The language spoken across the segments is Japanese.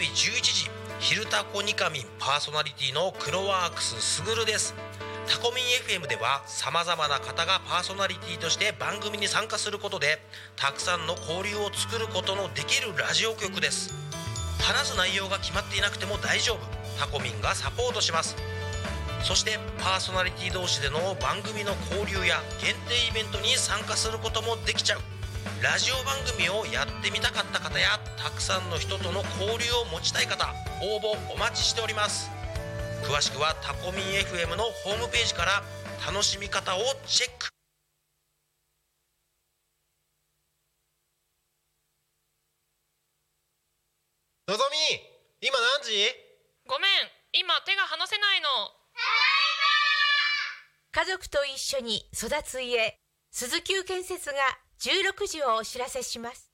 日11時「昼タコニカミン」パーソナリティのクロワークスすぐるです。タコミン FM ではさまざまな方がパーソナリティとして番組に参加することでたくさんの交流を作ることのできるラジオ局です。話す内容が決まっていなくても大丈夫。タコミンがサポートします。そしてパーソナリティ同士での番組の交流や限定イベントに参加することもできちゃう。ラジオ番組をやってみたかった方やたくさんの人との交流を持ちたい方応募お待ちしております。詳しくはタコミン FM のホームページから楽しみ方をチェック。のぞみ今何時？ごめん今手が離せないの。家族と一緒に育つ家鈴木建設が16時をお知らせします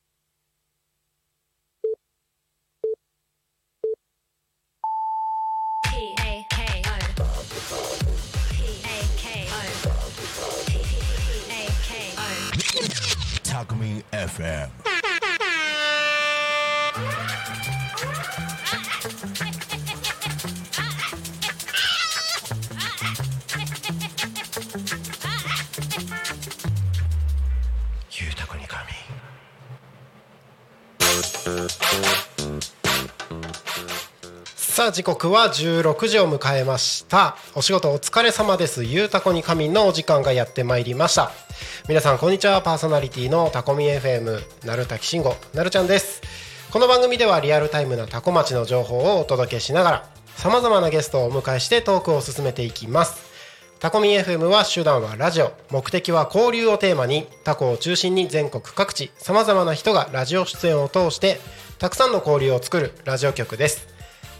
Talkme FM. さあ時刻は16時を迎えました。お仕事お疲れ様です。ゆうたこに仮眠のお時間がやってまいりました。皆さんこんにちは。パーソナリティのタコミ FM なるたきしんごなるちゃんです。この番組ではリアルタイムなタコ町の情報をお届けしながらさまざまなゲストをお迎えしてトークを進めていきます。タコミ FM は手段はラジオ。目的は交流をテーマにタコを中心に全国各地さまざまな人がラジオ出演を通してたくさんの交流を作るラジオ局です。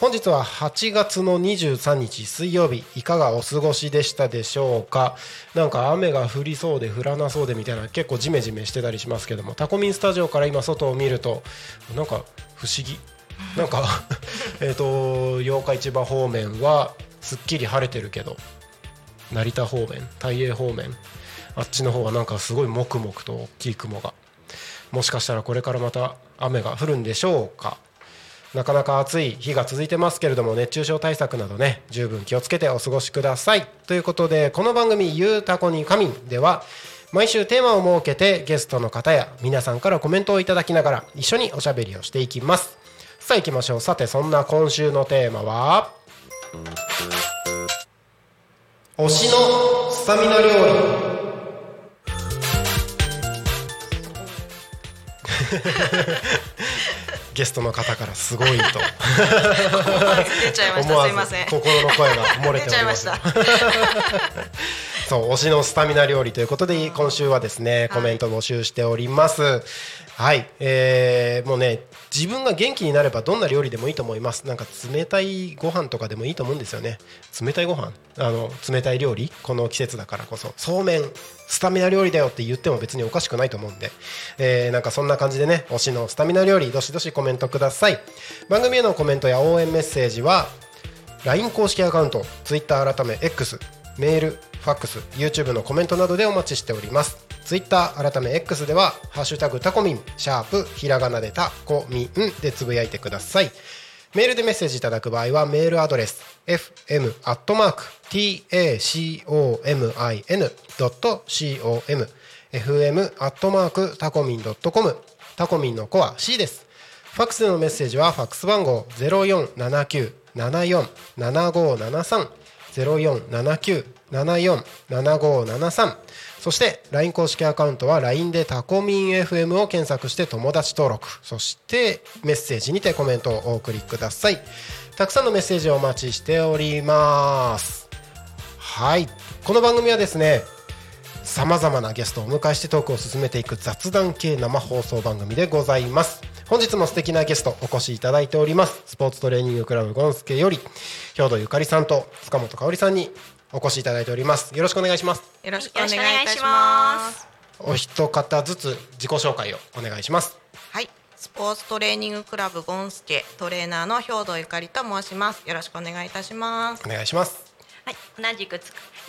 本日は8月の23日水曜日。いかがお過ごしでしたでしょうか？なんか雨が降りそうで降らなそうでみたいな結構ジメジメしてたりしますけども。タコミンスタジオから今外を見るとなんか不思議。なんか えっと八日市場方面はすっきり晴れてるけど成田方面大英方面あっちの方はなんかすごいもくもくと大きい雲が。もしかしたらこれからまた雨が降るんでしょうか？なかなか暑い日が続いてますけれども熱中症対策などね十分気をつけてお過ごしください。ということでこの番組「ゆうたこに仮眠」では毎週テーマを設けてゲストの方や皆さんからコメントをいただきながら一緒におしゃべりをしていきます。さあ行きましょう。さてそんな今週のテーマは推しのスタミナ料理。ゲストの方からすごいと。思わず心の声が漏れております。いましたそう推しのスタミナ料理ということで今週はですねコメント募集しております。はい、えーもうね自分が元気になればどんな料理でもいいと思います。なんか冷たいご飯とかでもいいと思うんですよね。冷たいご飯？あの冷たい料理？この季節だからこそ。そうめんスタミナ料理だよって言っても別におかしくないと思うんで、えーなんかそんな感じでね推しのスタミナ料理どしどしコメントください。番組へのコメントや応援メッセージは LINE 公式アカウント Twitter 改め X メールファックス YouTube のコメントなどでお待ちしております。Twitter 改め X では「ハッシュタグタコミン」シャープひらがなでタコミンでつぶやいてください。メールでメッセージいただく場合はメールアドレス fm.tacomin.com fm タコミン .com タコミンの子は C です。ファックスでのメッセージはファックス番号0479747573 0479747573そして LINE 公式アカウントは LINE でタコミン FM を検索して友達登録。そしてメッセージにてコメントをお送りください。たくさんのメッセージをお待ちしております。はい。この番組はですねさまざまなゲストをお迎えしてトークを進めていく雑談系生放送番組でございます。本日も素敵なゲストお越しいただいておりますスポーツトレーニングクラブゴンスケより兵藤ゆかりさんと塚本香織さんにお越しいただいておりますよろしくお願いしますよろしくお願いいたします。お一方ずつ自己紹介をお願いしますはい、スポーツトレーニングクラブゴンスケトレーナーの兵藤ゆかりと申します。よろしくお願いいたします。お願いしますはい、同じく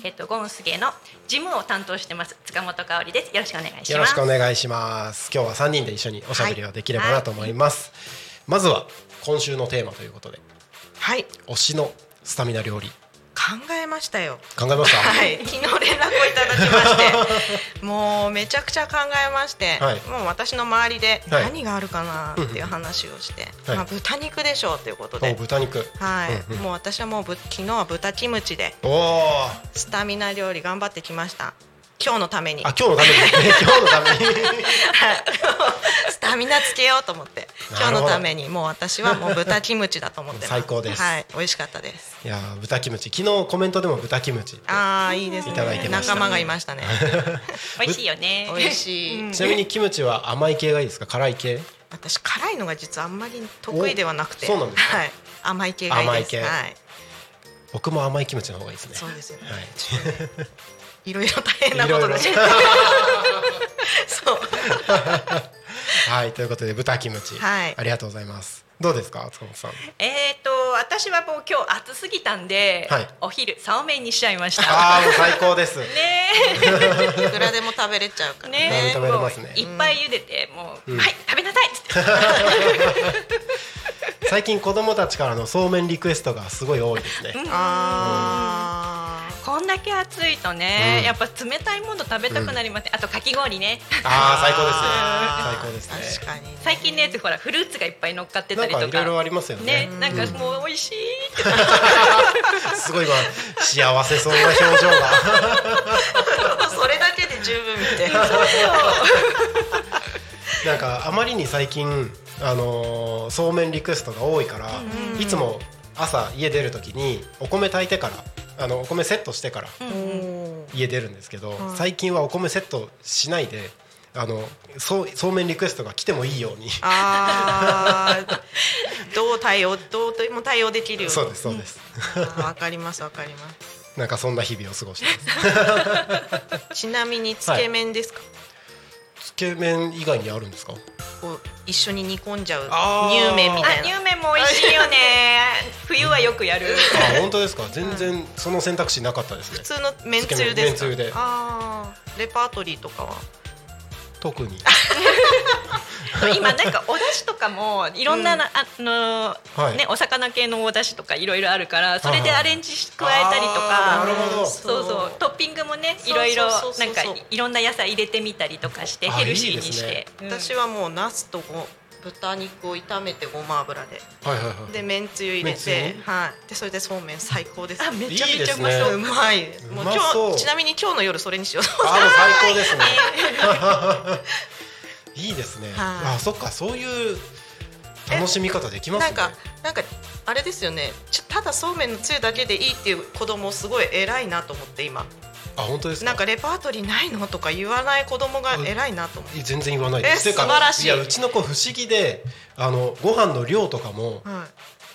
えっと、ゴンスゲの事務を担当してます塚本香織です。よろしくお願いします。よろしくお願いします。今日は3人で一緒におしゃべりをできればなと思います、まずは今週のテーマということではい、推しのスタミナ料理考えましたよ。考えました？はい、昨日連絡をいただきまして、もうめちゃくちゃ考えまして、はい。もう私の周りではい。何があるかなっていう話をして、はい。まあ豚肉でしょうということおで。豚肉。はい、うんうん。もう私はもうぶ昨日は豚キムチで。スタミナ料理頑張ってきました。今日のために。今日のために。今日のために。スタミナつけようと思って。今日のために。もう私はもう豚キムチだと思って最高です。はい。美味しかったです。いやー豚キムチ。昨日コメントでも豚キムチ。ああいいですね。いただいてました仲間がいましたね。美味しいよね。美味しい、ちなみにキムチは甘い系がいいですか？辛い系？私辛いのが実はあんまり得意ではなくて。おそうなんですか。はい。甘い系がいいです。甘い系。はい。僕も甘いキムチの方がいいですね。そうですよね。はいいろいろ大変なことだしいろい そう。はいということで豚キムチ、はい。ありがとうございます。どうですか塚本さん？えっと、私はもう今日暑すぎたんで、はい。お昼そうめんにしちゃいました。ああもう最高です。ねいくらでも食べれちゃうからえ、ね。ねえ、食べれますね。いっぱい茹でて、もう、うんはい、食べなさいっつって。最近子供たちからのそうめんリクエストがすごい多いですね、あこんだけ暑いとね、うん。やっぱ冷たいもの食べたくなりますね。あとかき氷ね。ああ最高ですね。あ最高ですね。確かにね。最近のやつほらフルーツがいっぱい乗っかってたりとか。なんかいろいろありますよね。ね、なんかもう美味しいって。すごい今幸せそうな表情が。それだけで十分みたいな。なんかあまりに最近あのーそうめんリクエストが多いから、いつも朝家出るときにお米炊いてからあのお米セットしてから家出るんですけど、最近はお米セットしないであのそうそうめんリクエストが来てもいいように。あー。どう対応どうとも対応できるように。そうですそうです、わかりますわかりまなんかそんな日々を過ごしてます。す ちなみにつけ麺ですか、つけ麺以外にあるんですか？こう一緒に煮込んじゃう乳麺みあたい、な。乳麺も美味しいよね。冬はよくやる。あ本当ですか？全然その選択肢なかったですね。普通の麺つゆですか？麺麺つゆで。ああレパートリーとかは？特に。今なんかお出汁とかもいろんな、あのはい。ねお魚系のお出汁とかいろいろあるからそれでアレンジし加えたりとかあーなるほど。そうそう。トッピングもねいろいろなんかいろんな野菜入れてみたりとかしてあヘルシーにいいですねして。うん。私はもうナスとご豚肉を炒めてごま油で。はいはいはい。で麺つゆ入れてはい。でそれでそうめん最高です。あめちゃいいですね。めちゃう。まそううまいもう今日ちなみに今日の夜それにしよう。と思あもう最高ですね。いいですね。はい。あそっかそういう楽しみ方できますね。なんかなんかあれですよね。ちょただそうめんのつゆだけでいいっていう子供すごい偉いなと思って今あ本当ですか？なんかレパートリーないのとか言わない子供が偉いなと思って、全然言わない。です素晴らしい。やうちの子不思議であのご飯の量とかもは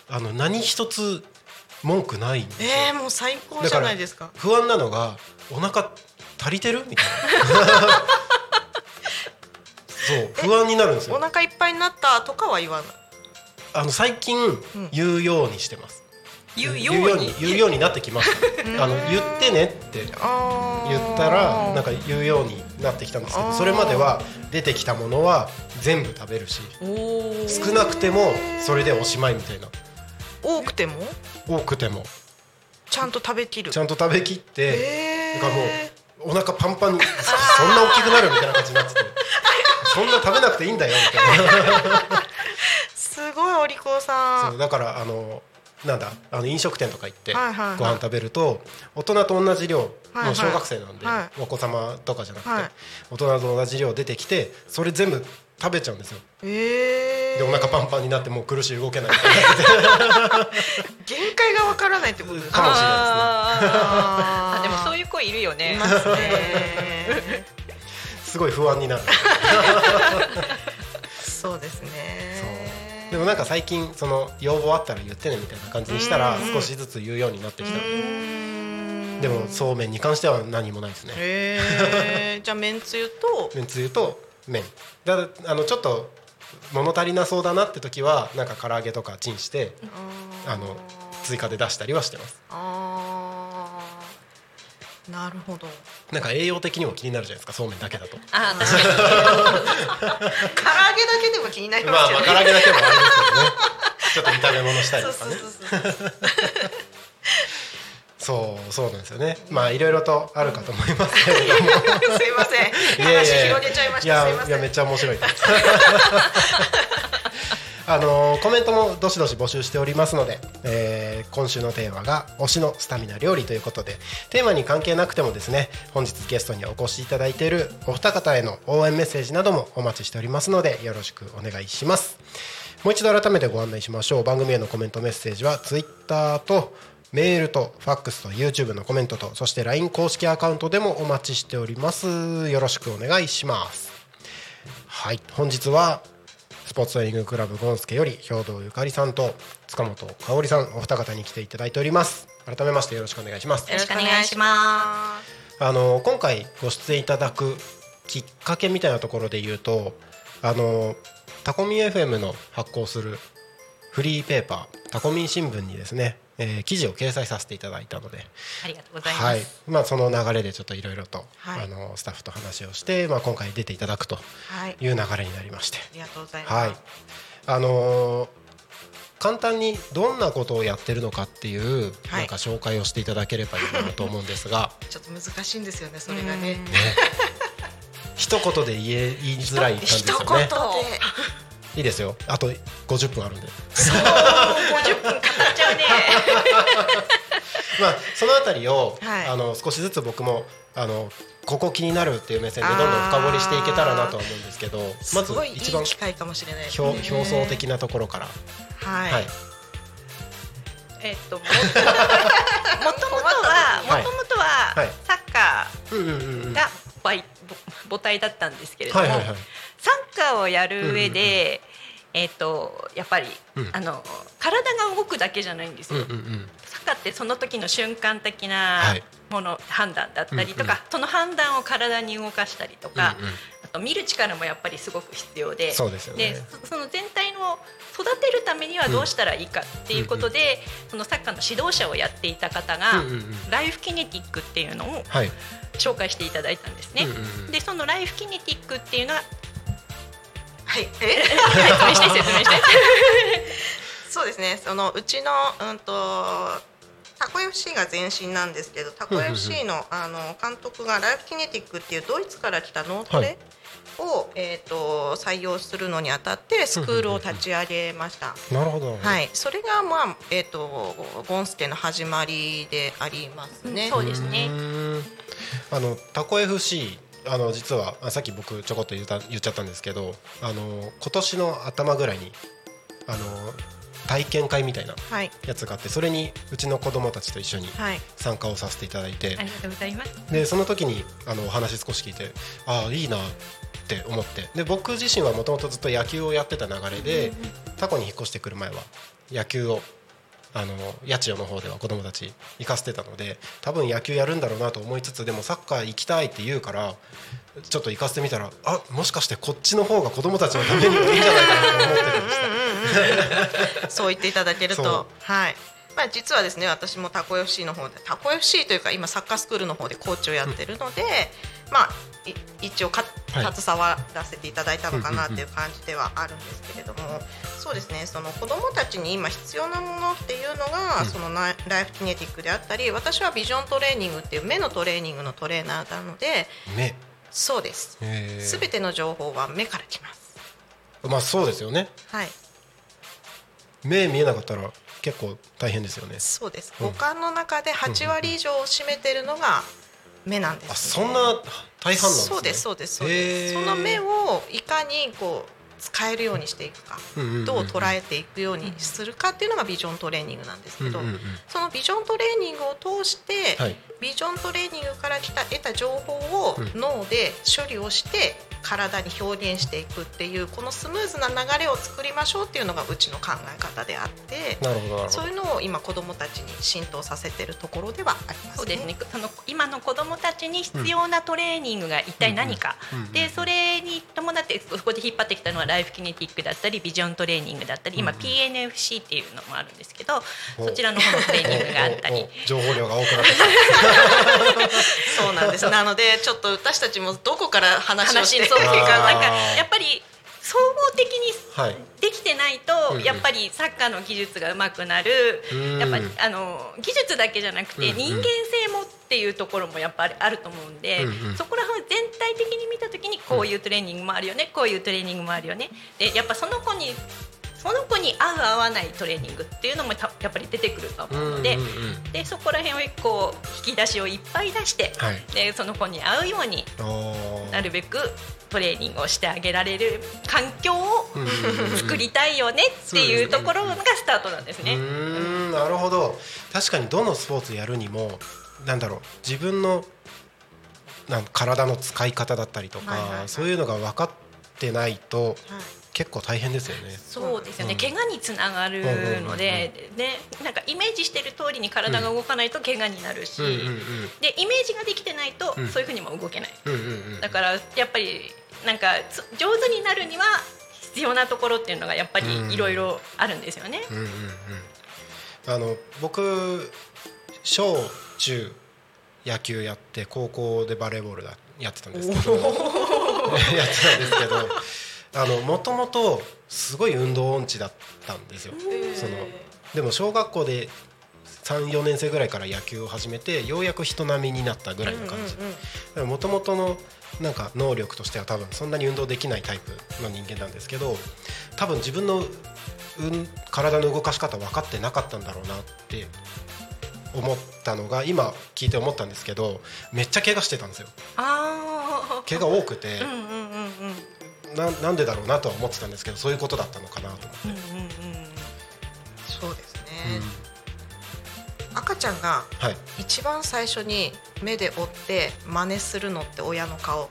あの何一つ文句ないんえー、もう最高じゃないですか。不安なのがお腹足りてるみたいな。そう不安になるんですよ。お腹いっぱいになったとかは言わない。あの最近言うようにしてます、言うように。言うようになってきましたあの言ってねって言ったらなんか言うようになってきたんですけどそれまでは出てきたものは全部食べるし少なくてもそれでおしまいみたいな。多くても？多くても。ちゃんと食べきる。ちゃんと食べきってなんかもうお腹パンパンにそんな大きくなるみたいな感じになってて。そんな食べなくていいんだよみたいな。すごいお利口さそうんだからあのなんだあの飲食店とか行ってご飯食べると大人と同じ量もう小学生なんではお子様とかじゃなくてはい。大人と同じ量出てきてそれ全部食べちゃうんですよ。えー、でお腹パンパンになってもう苦しい動けない。限界がわからないってことですかもしれないああでもそういう子いるよね。いますね。すごい不安になる。そうですねでもなんか最近その要望あったら言ってねみたいな感じにしたらうん。少しずつ言うようになってきた。でもそうめんに関しては何もないですね。へえ じゃあめんつゆと？めんつゆと麺。だあのちょっと物足りなそうだなって時はなんか唐揚げとかチンしてあの追加で出したりはしてます。あーなるほど。なんか栄養的にも気になるじゃないですかそうめんだけだと。あー確かに唐揚げだけでも気になりまますよね。あまあ唐揚げだけもあれですけどね。ちょっと炒め物したりとかね。そうそうなんですよね。まあいろいろとあるかと思いますけれども。すいません。話広げちゃいました。すいません。いやめっちゃ面白いです あのーコメントもどしどし募集しておりますので、えー今週のテーマが推しのスタミナ料理ということでテーマに関係なくてもですね本日ゲストにお越しいただいているお二方への応援メッセージなどもお待ちしておりますのでよろしくお願いします。もう一度改めてご案内しましょう。番組へのコメントメッセージは Twitter とメールとファックスと YouTube のコメントとそして LINE 公式アカウントでもお待ちしております。よろしくお願いします。はい。本日はポーツトレーニングクラブゴンスケより兵藤ゆかりさんと塚本香織さんお二方に来ていただいております。改めましてよろしくお願いします。よろしくお願いしまあの今回ご出演いただくきっかけみたいなところで言うとあのタコミン FM の発行するフリーペーパータコミン新聞にですね、えー記事を掲載させていただいたので、ありがとうございます、はい。まあ、その流れでちょっといろいろと、はい。あのスタッフと話をして、まあ、今回出ていただくとはい。いう流れになりまして、ありがとうございます、はい。あのー簡単にどんなことをやってるのかっていう、はい。なんか紹介をしていただければいいなと思うんですが。ちょっと難しいんですよねそれがね。一言で言え言いづらい感じです一よねいいですよ。あと50分あるんで。50分語っちゃうね。まあそのあたりを、はい。あの少しずつ僕もあのここ気になるっていう目線でどんどん深掘りしていけたらなとは思うんですけどますずごいいい一番機会かもしれないね。表層的なところから、はい、はい。えっとももともとははい。もともとははい。サッカうんうんうんうん。ーが母母体だったんですけれども、はいはいはい。サッカーをやる上で、えっとやっぱり、うん。あの体が動くだけじゃないんですよ、うんうんうん。サッカーってその時の瞬間的はない。もの、判断だったりとか、うんその判断を体に動かしたりとか、うんうん。あと見る力もやっぱりすごく必要でそうでね。でそその全体の育てるためにはどうしたらいいかっていうことで、そのサッカーの指導者をやっていた方が、うんうんうん。ライフキネティックっていうのをはい。紹介していただいたんですね。うんうんうん。でそのライフキネティックっていうのははい。え？説明して説明して。そうですね。そのうちのうんとタコ FC が前身なんですけどタコ FC のあの監督がライフキネティックっていうドイツから来た脳トレを、えー、と採用するのにあたってスクールを立ち上げました。なるほど、はい、それがまあえっ、とゴンスケの始まりでありますね。そうですね。あのタコ FC あの実はあさっき僕ちょこっと言った言っちゃったんですけどあの今年の頭ぐらいにあの体験会みたいなはい。やつがあってそれにうちの子供たちと一緒にはい。参加をさせていただいてありがとうございます。でその時にあのお話少し聞いてああいいなって思ってで僕自身はもともとずっと野球をやってた流れでタコに引っ越してくる前は野球をあの八千代の方では子供たち行かせてたので多分野球やるんだろうなと思いつつでもサッカー行きたいって言うからちょっと行かせてみたらあもしかしてこっちの方が子供たちのためにもいいんじゃないかなと思ってるんですそう言っていただけると。はい。まあ、実はですね私もタコ FC の方でタコ FC というか今サッカースクールの方でコーチをやってるので、まあい一応かはい。携わらせていただいたのかなっていう感じではあるんですけれども、そうですね。その子どもたちに今必要なものっていうのが、うん。そのライフキネティックであったり私はビジョントレーニングっていう目のトレーニングのトレーナーなので目。そうです。すべての情報は目からきます。まあそうですよね。はい。目見えなかったら結構大変ですよね。そうです。うん。五感の中で8割以上を占めてるのが目なんです、あそんなそうですそうですそうです。その目をいかにこう使えるようにしていくか、どう捉えていくようにするかっていうのがビジョントレーニングなんですけど、そのビジョントレーニングを通して、はい。ビジョントレーニングから来た得た情報をうん脳で処理をして体に表現していくっていうこのスムーズな流れを作りましょうっていうのがうちの考え方であってそういうのを今子どもたちに浸透させてるところではありますね。そうですね。その今の子どもたちに必要なトレーニングが一体何か、でそれに伴ってそこで引っ張ってきたのはライフキネティックだったりビジョントレーニングだったり今 PNFC っていうのもあるんですけど、そちらの方のトレーニングがあったり。情報量が多くなってき そうなんです。なのでちょっと私たちもどこから話をしていうかなんかやっぱり総合的にできてないとやっぱりサッカーの技術が上手くなる。うん。やっぱりあの技術だけじゃなくて人間性もっていうところもやっぱりあると思うんでそこら辺全体的に見た時にこういうトレーニングもあるよねこういうトレーニングもあるよね。でやっぱその子にその子に合う合わないトレーニングっていうのもたやっぱり出てくると思うのでうんうんうん。でそこら辺をこう引き出しをいっぱい出してはい。でその子に合うようになるべくトレーニングをしてあげられる環境を作りたいよねっていうところがスタートなんですね。んなるほど。確かにどのスポーツやるにもなんだろう自分のなん体の使い方だったりとか、はいはいはい。そういうのが分かってないとはい結構大変ですよね。そうですよね、うん。怪我につながるので、ね、なんかイメージしてる通りに体が動かないと怪我になるし、でイメージができてないとうん。そういうふうにも動けない、だからやっぱりなんかつ上手になるには必要なところっていうのがやっぱりいろいろあるんですよね。うんうんうんあの僕小中野球やって高校でバレーボールだやってたんですけど。やってたんですけどあのもともとすごい運動音痴だったんですよ。そのでも小学校で34年生ぐらいから野球を始めてようやく人並みになったぐらいの感じ。もともとのなんか能力としては多分そんなに運動できないタイプの人間なんですけど多分自分の、うん、体の動かし方分かってなかったんだろうなって思ったのが今聞いて思ったんですけどめっちゃ怪我してたんですよ。あ怪我多くてななんでだろうなとは思ってたんですけどそういうことだったのかなと思って。うんうんうん。そうですね、うん。赤ちゃんがはい、一番最初に目で追って真似するのって親の顔。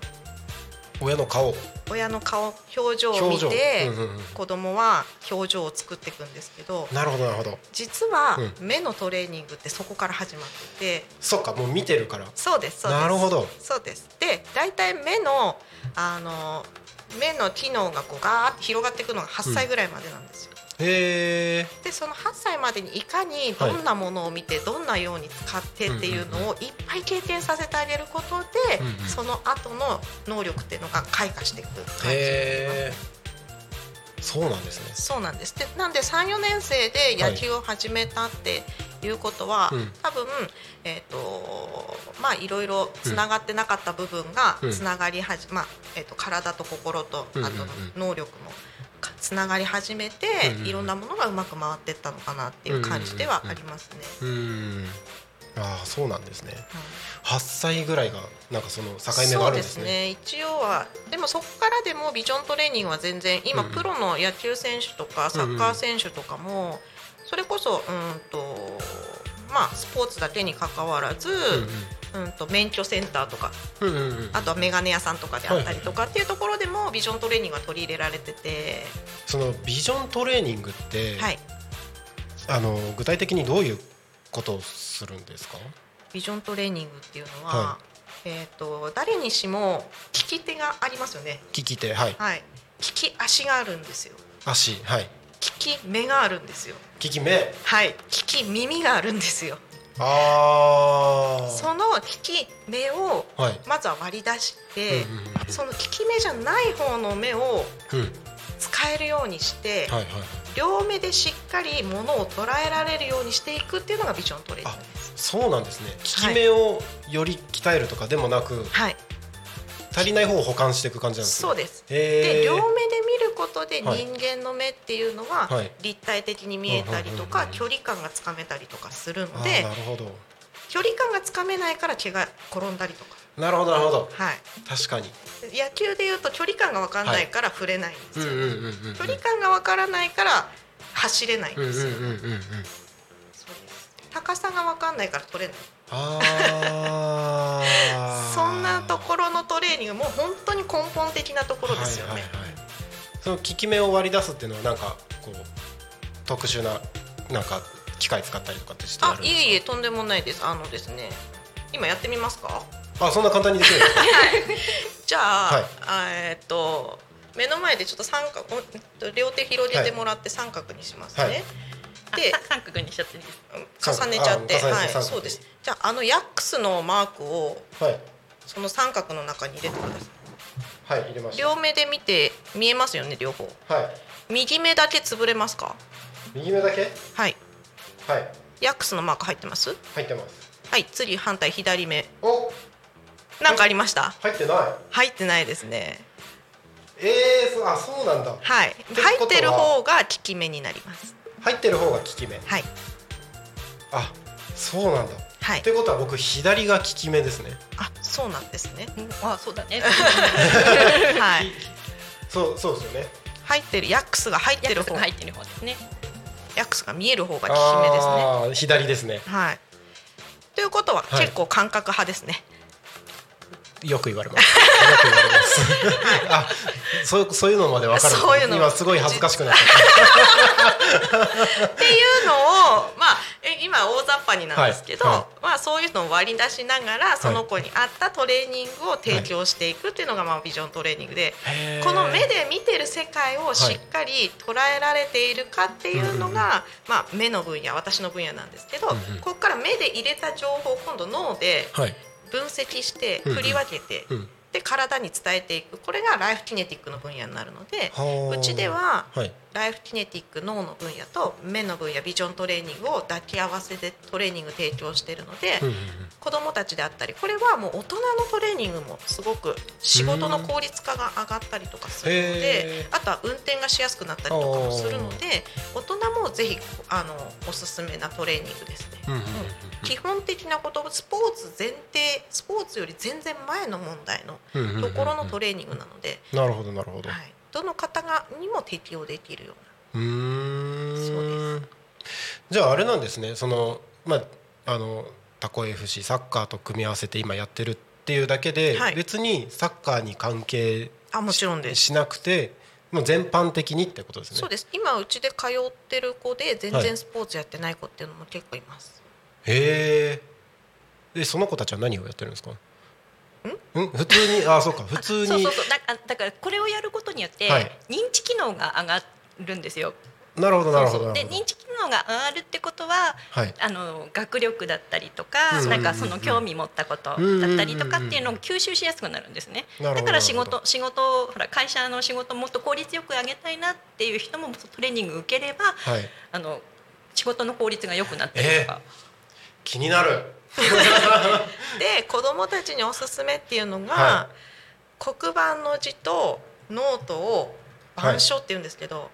親の顔。親の顔表情を見て、うんうんうん。子供は表情を作っていくんですけどなるほどなるほど。実はう目のトレーニングってそこから始まってて。そっかもう見てるから。そうですそうです。なるほど。そうです。で大体目のあの目の機能がこうガーッて広がっていくのが8歳ぐらいまでなんですよ、へえでその8歳までにいかにどんなものを見てどんなように使ってっていうのをいっぱい経験させてあげることで、うんうん。その後の能力っていうのが開花していく感じになりますそうなんですね。そうなんです。でなんで34年生で野球を始めたっていうことは、うん。多分えっ、とまあいろいろつながってなかった部分がうん。つながりはじ、まあえっ、と体と心とうんうんうん。あとの能力もかつながり始めて、うんうんいろんなものがうまく回っていったのかなっていう感じではありますね。ああそうなんですね。8歳ぐらいがなんかその境目があるんですね。ね。一応はでもそこからでもビジョントレーニングは全然今、うん。うんプロの野球選手とかサッカー選手とかも、それこそうんとまあスポーツだけにかかわらず、うんと免許センターとかうんうんうん。うんあとはメガネ屋さんとかであったりとかっていうところでもビジョントレーニングが取り入れられてて、そのビジョントレーニングって、はい、あの具体的にどういうことをするんですか？ビジョントレーニングっていうのは、はえー、と誰にしも利き手がありますよね。利き手はい。はい、利き足があるんですよ。足はい。利き目があるんですよ。利き目？はい、利き耳があるんですよ。あその利き目をまずは割り出して、その利き目じゃない方の目を使えるようにして、はい両目でしっかりものを捉えられるようにしていくっていうのがビジョントレーニングです。そうなんですね。利き目をより鍛えるとかでもなく、はい、足りない方を補完していく感じなんですね。そうです。で両目で見ることではい。人間の目っていうのははい。立体的に見えたりとか距離感がつかめたりとかするのでなるほど。距離感がつかめないから毛が転んだりとか、なるほどなるほど。はい、確かに。野球でいうと距離感が分かんないから触れないんですよ、距離感が分からないから走れないんですよ、高さが分かんないから取れない。ああ そんなところのトレレーニングもう本当に根本的なところですよね。はいはいはい、その効き目を割り出すっていうのはなんかこう特殊ななんか機械使ったりとかってしてあいえいえとんでもないです。あのですね今やってみますか？あそんな簡単にできるんですか？じゃあ,、はい。あえっと目の前でちょっと三角おえっと両手広げてもらって三角にしますね、はい。で三角にしちゃって。重ねちゃって。はい。そうです。じゃああのヤックスのマークをはい。その三角の中に入れてください。はい入れました両目で見て見えますよね両方。はい。右目だけ潰れますか？右目だけ？はい。はい。ヤックスのマーク入ってます？入ってます。はい次反対左目。おなんかありました？入ってない。入ってないですね。えー、そあそうなんだ。はい。入ってる方が効き目になります。入ってる方が効き目。はい。あそうなんだ。はい。ということは僕左が効き目ですね。あそうなんですね。うんあそうだね。はい。そうそうですよね。入ってるヤックスが入ってる方。ヤックスが入ってる方ですね。ヤックスが見える方が効き目ですね。左ですね。はい。ということははい。結構感覚派ですね、よく言われます。よく言われます。あ、そうそういうのまでわかる。そういうの今すごい恥ずかしくなっちゃっ っていうのをまあえ今大雑把になんですけど、はいはまあそういうのを割り出しながらその子に合ったトレーニングを提供していくっていうのがまあビジョントレーニングで、へーこの目で見てる世界をしっかり捉えられているかっていうのが、まあ目の分野私の分野なんですけど、ここから目で入れた情報を今度脳でた。はい。分析してうんうん。振り分けて、うん。で体に伝えていく。これがライフキネティックの分野になるのではあ。うちでははい。ライフキネティック脳の分野と目の分野ビジョントレーニングを抱き合わせでトレーニング提供しているので、うんうん子どもたちであったりこれはもう大人のトレーニングもすごく仕事の効率化が上がったりとかするのへでーあとは運転がしやすくなったりとかもするので大人もぜひあのおすすめなトレーニングですね。うんうんうん基本的なことスポーツ前提スポーツより全然前の問題のところのトレーニングなので、なるほどなるほど。はい、どの方がにも適用できるような。うーん。そうでじゃああれなんですね。そのまああのタコ FC サッカーと組み合わせて今やってるっていうだけで、はい。別にサッカーに関係あもちろんです。しなくて、もう全般的にってことですね。そうです。今うちで通ってる子で全然スポーツやってない子っていうのも結構います、へえ。でその子たちは何をやってるんですか？ん？普通にあそうか普通に。そうそうそうだあだからこれをやることによってはい認知機能が上がるんですよ。なるほどなるほどでなるほど。認知機能が上がるってことははい。あの学力だったりとか、うんなんかその興味持ったことだったりとかっていうのを吸収しやすくなるんですね。だから仕事仕事ほら会社の仕事もっと効率よく上げたいなっていう人もトレーニング受ければはい。あの仕事の効率が良くなったりとか。気になる。で子どもたちにおすすめっていうのが、は黒板の字とノートを板書っていうんですけど、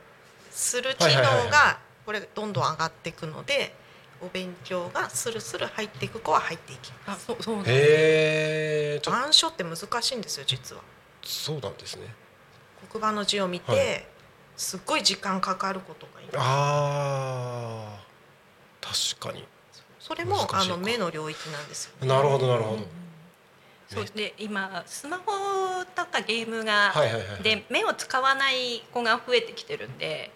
する機能がはいはいはい。これどんどん上がっていくのでお勉強がスルスル入っていく子は入っていきまあそうそう板書って難しいんですよ実は。そうなんですね。黒板の字を見て、はい。すっごい時間かかることがいるああ。確かに。それもあの目の領域なんですよね。なるほどなるほど。そうで今スマホとかゲームが、はいはいはいはい。で目を使わない子が増えてきてるんで。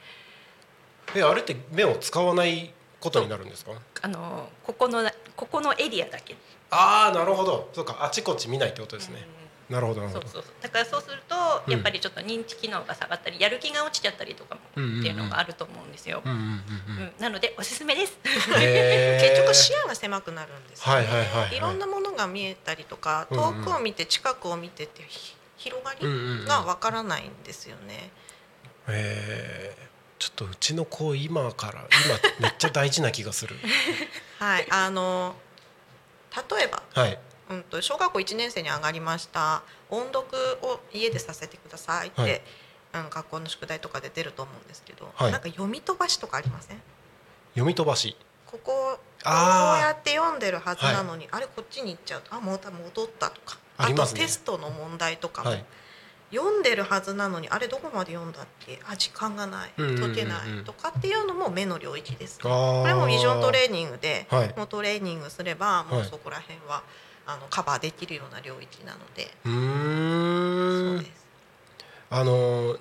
えあれって目を使わないことになるんですか？あのここのここのエリアだけ、ああなるほど。そうか。あちこち見ないってことですね。なるほどなるほど。そうそうそう。だからそうするとうん。やっぱりちょっと認知機能が下がったりやる気が落ちちゃったりとかもっていうのがあると思うんですよ、なのでおすすめです。結局視野が狭くなるんですよね、はいはいはいはい。いろんなものが見えたりとか遠くを見て近くを見てっていうひ広がりがわからないんですよね。へえ。ちょっとうちの子今から今めっちゃ大事な気がする。はい、あの例えば、はいうん、と小学校1年生に上がりました。音読を家でさせてくださいって、はい。うん、学校の宿題とかで出ると思うんですけど、はい。なんか読み飛ばしとかありません？読み飛ばし。こここうやって読んでるはずなのに、あれこっちに行っちゃうとあまた戻ったとか。あとテストの問題とかも、はい。読んでるはずなのにあれどこまで読んだっけ？あ時間がない。解けないとかっていうのも目の領域です、あー。これもビジョントレーニングで、はい。もうトレーニングすればもうはい。そこら辺はあのカバーできるような領域なので、うーん。そうです。あの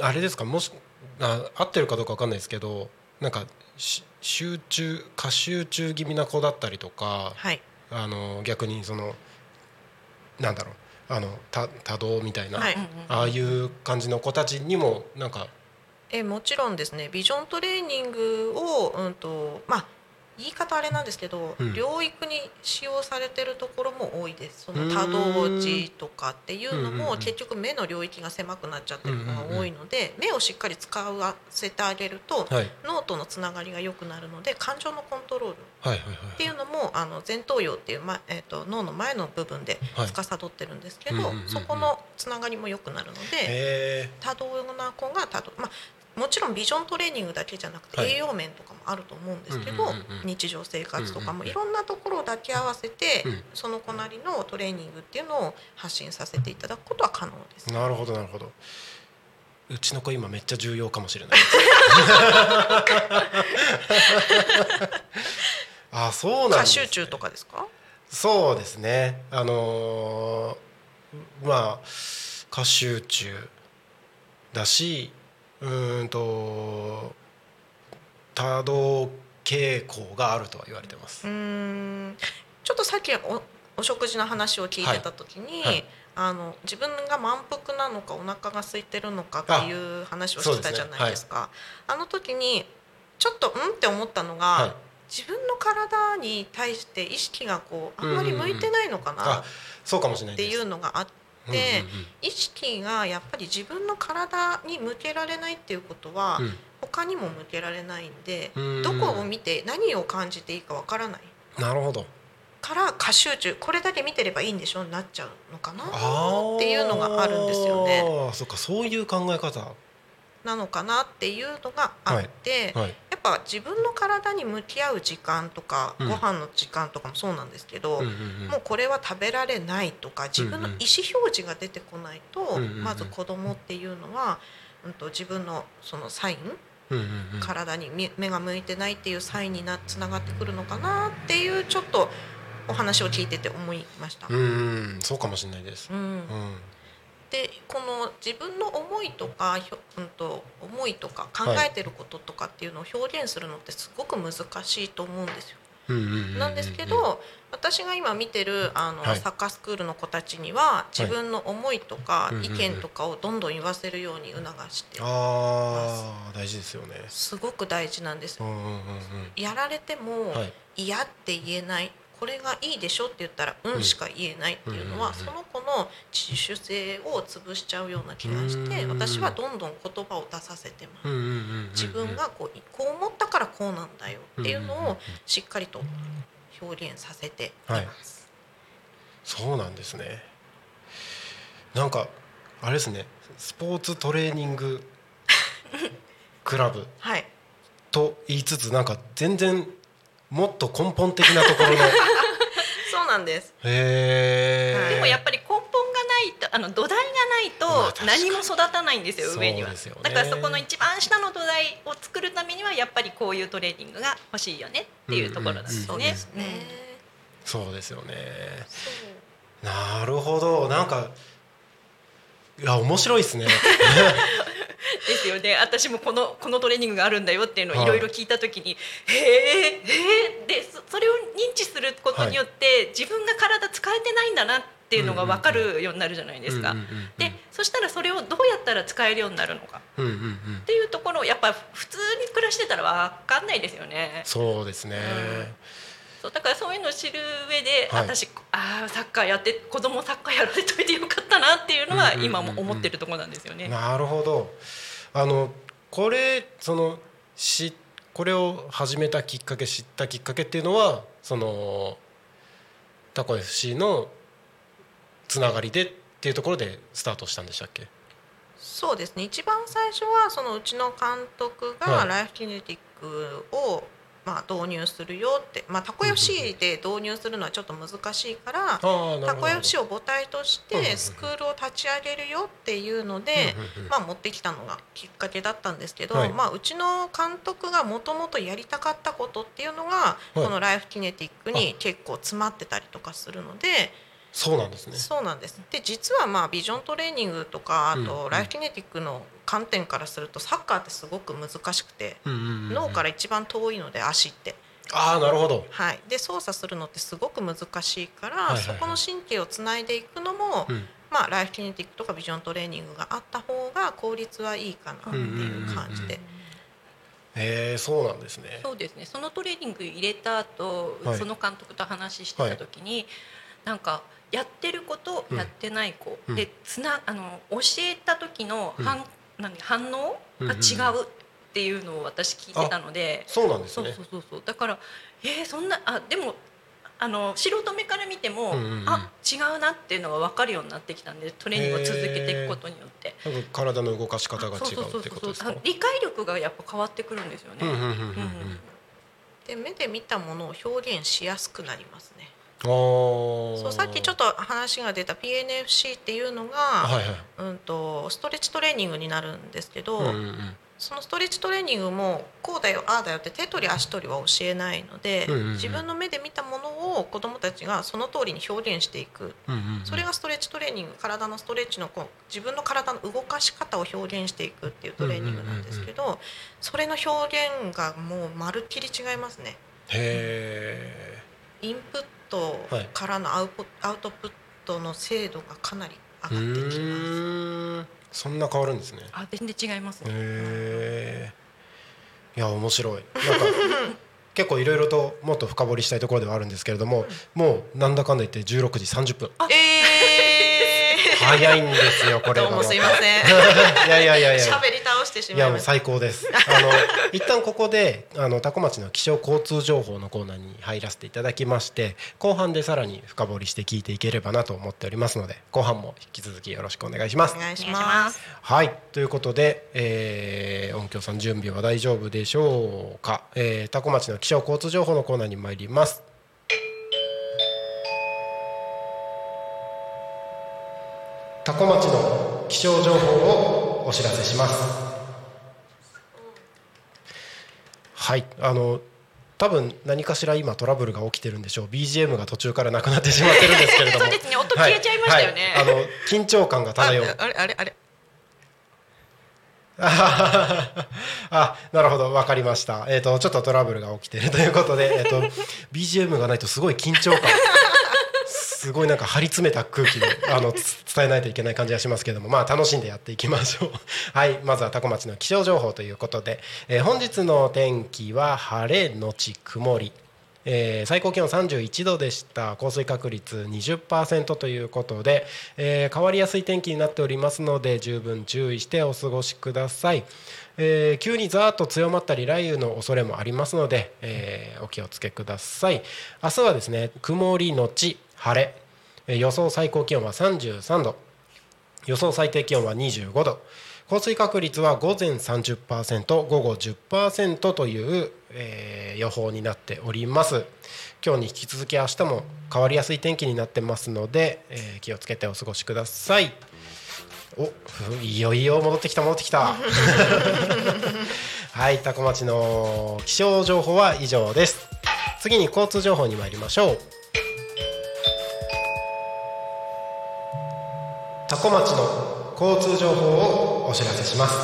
あれですか？もしあ合ってるかどうかわかんないですけどなんかし集中過集中気味な子だったりとかはい。あの逆にそのなんだろうあの多多動みたいな、はい。ああいう感じの子たちにもなんかえもちろんですね。ビジョントレーニングを、うんとまあ、言い方あれなんですけど、うん。療育に使用されてるところも多いです。そうの多動児とかっていうのも結局目の領域が狭くなっちゃってるのが多いので目をしっかり使わせてあげるとはい。脳とのつながりが良くなるので感情のコントロールっていうのもあの前頭葉っていう、まえー、と脳の前の部分ではい。司ってるんですけど、そこのつながりも良くなるので。へ多動な子が多動まあもちろんビジョントレーニングだけじゃなくてはい。栄養面とかもあると思うんですけど、日常生活とかもいろんなところを抱き合わせて、うん。その子なりのトレーニングっていうのを発信させていただくことは可能です。えなるほどなるほど。うちの子今めっちゃ重要かもしれない。あそうなんね、集中とかですか？そうですね。あのーまあ過集中だしうーんと多動傾向があるとは言われてます。うーん。ちょっとさっきおお食事の話を聞いてた時に、はいはい。あの自分が満腹なのかお腹が空いてるのかっていう話をしてたじゃないですか。あの時にちょっとうんって思ったのが、はい。自分の体に対して意識がこうあんまり向いてないのかなうかもしれないです。っていうのがあって、うんうん意識がやっぱり自分の体に向けられないっていうことは、うん。他にも向けられないんで、うん。どこを見て何を感じていいかわからない。なるほど。から過集中これだけ見てればいいんでしょ？になっちゃうのかな？っていうのがあるんですよね。そっかそういう考え方なのかなっていうのがあって、はい。やっぱ自分の体に向き合う時間とか、うん。ご飯の時間とかもそうなんですけど、うんうんうん。もうこれは食べられないとか自分の意思表示が出てこないと、うんうんうん。まず子供っていうのは、うん、と自分のそのサイン、うんうんうん。体に目目が向いてないっていうサインになつながってくるのかなっていうちょっとお話を聞いてて思いました。うんうん。そうかもしれないです。うん。うんでこの自分の思いとか、ひょうん、と思いとか考えてることとかっていうのを表現するのってすごく難しいと思うんですよ。なんですけど私が今見てるあの、はい。サッカースクールの子たちには自分の思いとか意見とかをどんどん言わせるように促して大事ですよね。すごく大事なんですやられても嫌って言えないこれがいいでしょって言ったら「うん」しか言えないっていうのはその子の自主性を潰しちゃうような気がしてうん。私はどんどん言葉を出させてます。自分がこうこう思ったからこうなんだよっていうのをしっかりと表現させています。そうなんですね。なんかあれですね。スポーツトレーニングクラブ はい。と言いつつなんか全然もっと根本的なところの。そうなんです。へえでもやっぱり根本がないとあの土台がないと何も育たないんですよ、上には。そうですよね。だからそこの一番下の土台を作るためにはやっぱりこういうトレーニングが欲しいよねっていうところなんですね。そうです。ね。そうですよね。なるほど。なんかいや面白いですね ですよ。ね私もこのこのトレーニングがあるんだよっていうのをい。ろいろ聞いた時に、へえへえでそそれを認知することによって、自分が体使えてないんだなっていうのが分かるようになるじゃないですか。うんうんうんうん。でそしたらそれをどうやったら使えるようになるのか。うんうんうん。っていうところをやっぱ普通に暮らしてたら分かんないですよね。そうですね、そうだからそういうのを知る上で、はい。私ああサッカーやって子供サッカーやられといてよかったなっていうのはうんうんうんうん今も思ってるところなんですよね。なるほどあのこれそのしこれを始めたきっかけ知ったきっかけっていうのはそのタコ FC のつながりでっていうところでスタートしたんでしたっけ？そうですね。一番最初はそのうちの監督はいがライフキネティックをまあ、導入するよって、まあ、タコ FC で導入するのはちょっと難しいから、あーなるほど。タコ FC を母体としてスクールを立ち上げるよっていうので、まあ、持ってきたのがきっかけだったんですけど、はい。まあ、うちの監督がもともとやりたかったことっていうのが、い。このライフキネティックに結構詰まってたりとかするので。そうなんですね。そうなんです。で実はまあビジョントレーニングとかあうんとライフキネティックの観点からするとサッカーってすごく難しくて脳から一番遠いので足って。ああなるほど。はい、で操作するのってすごく難しいから、はいはいはい。そこの神経をつないでいくのも、うん。まあ、ライフキネティックとかビジョントレーニングがあった方が効率はいいかなっていう感じで。へえそうなんですね。そうですね。そのトレーニング入れた後、はい。その監督と話してた時に、なんかやってる子とやってない子、うん。でつなあの教えた時の反,、何反応？うんが違うっていうのを私聞いてたので、そうなんですね。そうそうそうそう。だからえー、そんなあでもあの素人目から見ても、うんうんうん。あ違うなっていうのが分かるようになってきたんでトレーニングを続けていくことによって。体の動かし方が違そうそううってそうそうことですかあ理解力がやっぱ変わってくるんですよね。で目で見たものを表現しやすくなりますそうさっきちょっと話が出た PNFC っていうのが、はいはい。うん、とストレッチトレーニングになるんですけど、うんうんうん。そのストレッチトレーニングもこうだよああだよって手取り足取りは教えないので、うんうんうん自分の目で見たものを子どもたちがその通りに表現していく。うんうんうん。それがストレッチトレーニング体のストレッチのこう自分の体の動かし方を表現していくっていうトレーニングなんですけど、それの表現がもうまるっきり違いますね。へインプットからのアウポ、アウトプットの精度がかなり上がってきます。そん。な変わるんですねあ全然違いますね。へえいや面白い。なんか結構いろいろともっと深掘りしたいところではあるんですけれども、もうなんだかんだ言って16時30分。え早いんですよこー、れがどうもすいません。いやいやいやいや喋り倒してしまいました。最高です。あの一旦ここであの多古町の気象交通情報のコーナーに入らせていただきまして後半でさらに深掘りして聞いていければなと思っておりますので後半も引き続きよろしくお願いしますお。願いしま。ますす。はいということで、えー音響さん準備は大丈夫でしょうか、えー、多古町の気象交通情報のコーナーに参ります。多古町の気象情報をお知らせします。はい、あの多分何かしら今トラブルが起きてるんでしょう。BGM が途中からなくなってしまってるんですけれども、そうですね音消えちゃいましたよねはいはいあの緊張感があ漂う。あれあれあれ。あ、なるほど、わかりました。えっ、と、ちょっとトラブルが起きてるということで、えっ、と、BGM がないとすごい緊張感。すごいなんか張り詰めた空気で あのつ伝えないといけない感じがしますけどもまあ楽しんでやっていきましょう。はい。まずは多古町の気象情報ということで、えー本日の天気は晴れのち曇り。えー最高気温31度でした。降水確率20%ということで、えー変わりやすい天気になっておりますので十分注意してお過ごしください、えー急にざーっと強まったり雷雨の恐れもありますので、えーお気をつけください。明日はですね曇りのち晴れ、えー予想最高気温は33度予想最低気温は25度降水確率は午前30%午後10%という、えー予報になっております。今日に引き続き明日も変わりやすい天気になってますので、えー気をつけてお過ごしください。おいよいよ戻ってきた戻ってきた。はい多古町の気象情報は以上です。次に交通情報に参りましょう多古町の交通情報をお知らせします。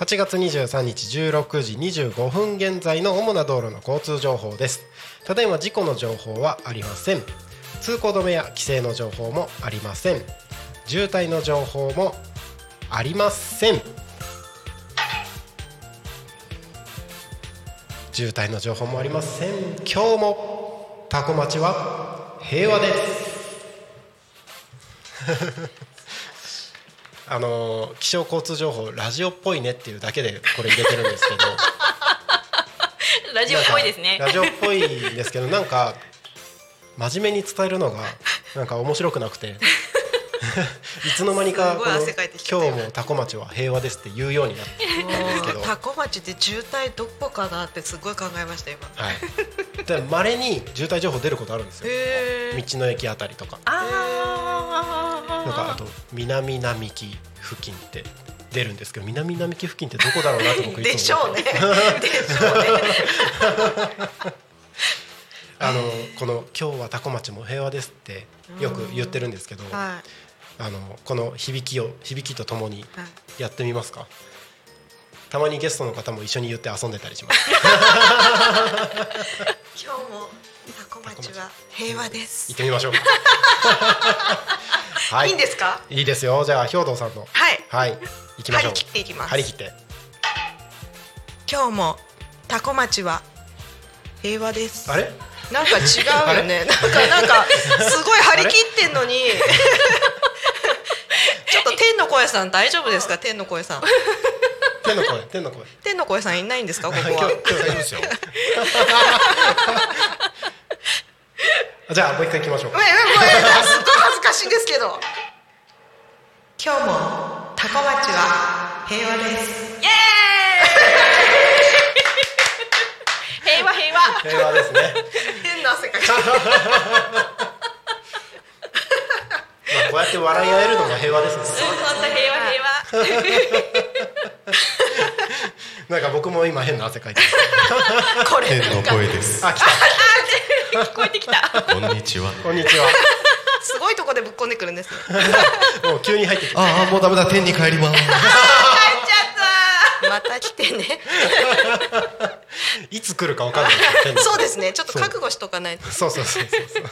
8月23日16時25分現在の主な道路の交通情報です。ただいま事故の情報はありません。通行止めや規制の情報もありません。渋滞の情報もありません。渋滞の情報もありません。今日もタコ町は平和です。あのー気象交通情報ラジオっぽいねっていうだけでこれ入れてるんですけど。ラジオっぽいですね。ラジオっぽいんですけどなんか真面目に伝えるのがなんか面白くなくて つの間にか今日もタコ町は平和ですって言うようになってるんですけど、タコ町で渋滞どこかなってすごい考えました今。はい。で稀に渋滞情報出ることあるんですよ。へ道の駅あたりとか、ああなんかあと南並木付近って出るんですけど、南並木付近ってどこだろうなと僕いでつも思って。しょうね。でしょうね。あのこの今日はタコ町も平和ですってよく言ってるんですけど、はいあのこの響きを響きとともにはいやってみますか？たまにゲストの方も一緒に言って遊んでたりします。今日もタコ町は平和です行ってみましょう。はいいんですか？いいですよ。じゃあ兵藤さんのはいはい行きましょう。張り切っていきます張り切って。今日もタコ町は平和ですあれ？なんか違うよねなんかなんかすごい張り切ってんのに声さん大丈夫ですか？天の声さん。天の声天の声。天の声さんいないんですか？ここは。じゃあもう一回行きましょうえ。えもうえすっごい恥ずかしいんですけど。今日もタコ町は平和です。イエーイ！平和平和。平和ですね。変な汗かきまあこうやって笑い合えるのも平和ですね。本当平和平和 なんか僕も今変な汗かいてる。これ天の声です。あ来た。聞こえてきたこんにちは。こんにちは。すごいとこでぶっこんでくるんですねもう急に入ってきた。ああ、もうダメだ、天に帰ります。また来てね。いつ来るかわかんない そうですね。ちょっと覚悟しとかないと。そうそうそうそう。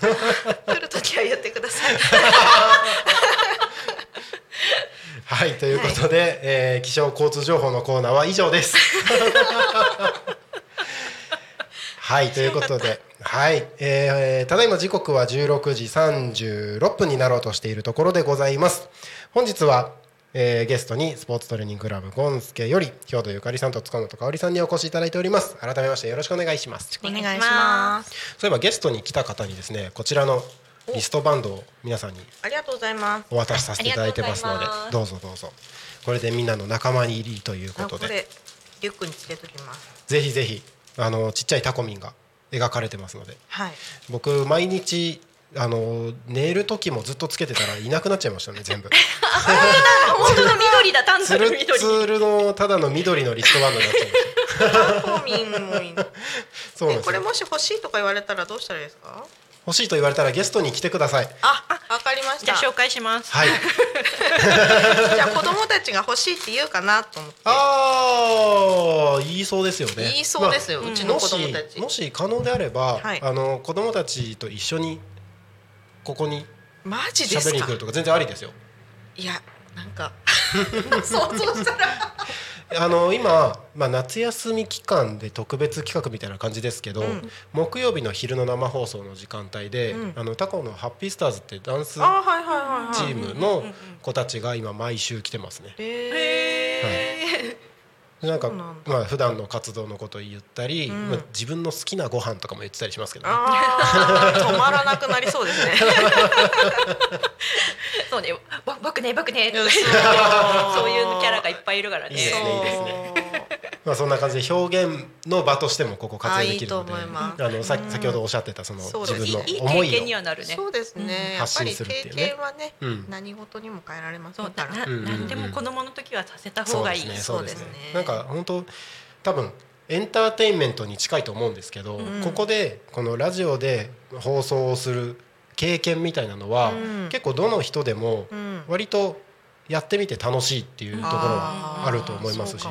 来るときは言ってください。はいということで、えー気象交通情報のコーナーは以上です。はいということで、はい、えーただいま時刻は16時36分になろうとしているところでございます。本日は、えーゲストにスポーツトレーニングクラブゴンスケより兵藤ゆかりさんと塚本香織さんにお越しいただいております。改めましてよろしくお願いします。お願いします。そういえばゲストに来た方にですねこちらのリストバンドを皆さんにありがとうございます。お渡しさせていただいてますのでどうぞどうぞ。これでみんなの仲間入りということで。あこれリュックにつけときます。ぜひぜひあのちっちゃいタコミンが描かれてますので。はい。僕毎日あの寝る時もずっとつけてたらいなくなっちゃいましたね全部。本当の緑だ単なる緑ツルのただの緑のリストバンドになっちゃいました。タコミンもいいそうなんですよ。えこれもし欲しいとか言われたらどうしたらいいですか？欲しいと言われたらゲストに来てください。あわかりました。じゃじゃあ紹介します。はい。あ子供たちが欲しいって言うかなと思って。ああ言いそうですよね。言いそうですよまあうちの子供たち。もしもし可能であれば、はい。あの子供たちと一緒にここにマジで喋りに来るとか全然ありですよ。いやなんか 想像したら。あの今、まあ、夏休み期間で特別企画みたいな感じですけど、うん。木曜日の昼の生放送の時間帯で、うん。あのタコのハッピースターズってダンスチームの子たちが今毎週来てますね。へなんかまあ普段の活動のことを言ったり、ん。まあ、自分の好きなご飯とかも言ってたりしますけどね。止まらなくなりそうですね。そうね。ば僕ね僕ね。そう。いうキャラがいっぱいいるからね。いいですねいいですね。まあそんな感じで表現の場としてもここ活用できるのであのさ先ほどおっしゃってたその自分の思い経験にをはなるね。そうですね、やっ発信ぱり経するっていうね。験はね、うん。何事にも変えられますから。なうんうんうん何でも子供の時はさせた方がいい。すねそうですね。そうですね。なんか本当多分エンターテインメントに近いと思うんですけど、ん。ここでこのラジオで放送をする経験みたいなのは、うん。結構どの人でもうん。割とやってみて楽しいっていうところはあると思いますし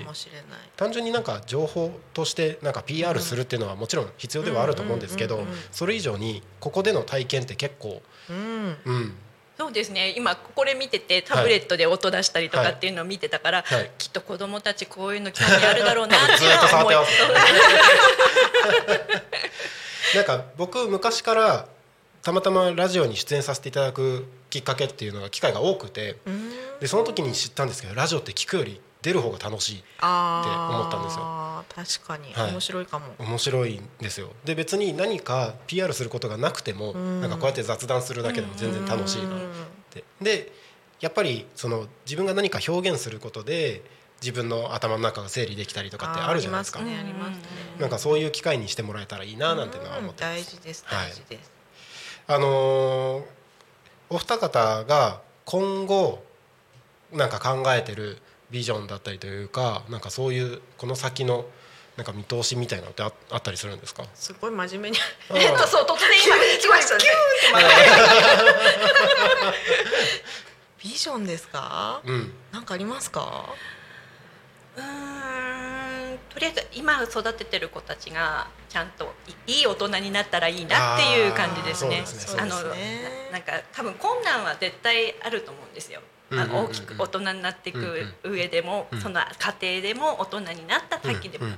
単純になんか情報としてなんか PR するっていうのはもちろん必要ではあると思うんですけどそれ以上にここでの体験って結構、うん。うん、そうですね。今これ見ててタブレットで音出したりとはい。かっていうのを見てたから、はい。きっと子供たちこういうの興味あるだろうなってずいうのは思います。なんか僕昔からたまたまラジオに出演させていただくきっかけっていうのが機会が多くてうん。でその時に知ったんですけどラジオって聞くより出る方が楽しいあって思ったんですよ。確かに、はい。面白いかも。面白いんですよ。で別に何か PR することがなくてもん。なんかこうやって雑談するだけでも全然楽しいなって。でやっぱりその自分が何か表現することで自分の頭の中が整理できたりとかってあるじゃないですか。ありますねね。なんかそういう機会にしてもらえたらいいななんていうのは思ってます。うん大事ですはい。大事です、あのーお二方が今後なんか考えてるビジョンだったりというかなんかそういうこの先のなんか見通しみたいなのってああったりするんですか？すごい真面目に。えっとそう突然今来ましたね。ビジョンですか？うん。なんかありますか？うーんとりあえず今育ててる子たちがちゃんといいい大人になったらいいなっていう感じですね。あーそうですねあのそうですね。ななんか多分困難は絶対あると思うんですよ。あうんうんうんうん。の大きく大人になっていくうん上でも、うん。その家庭でも大人になった時でも、うん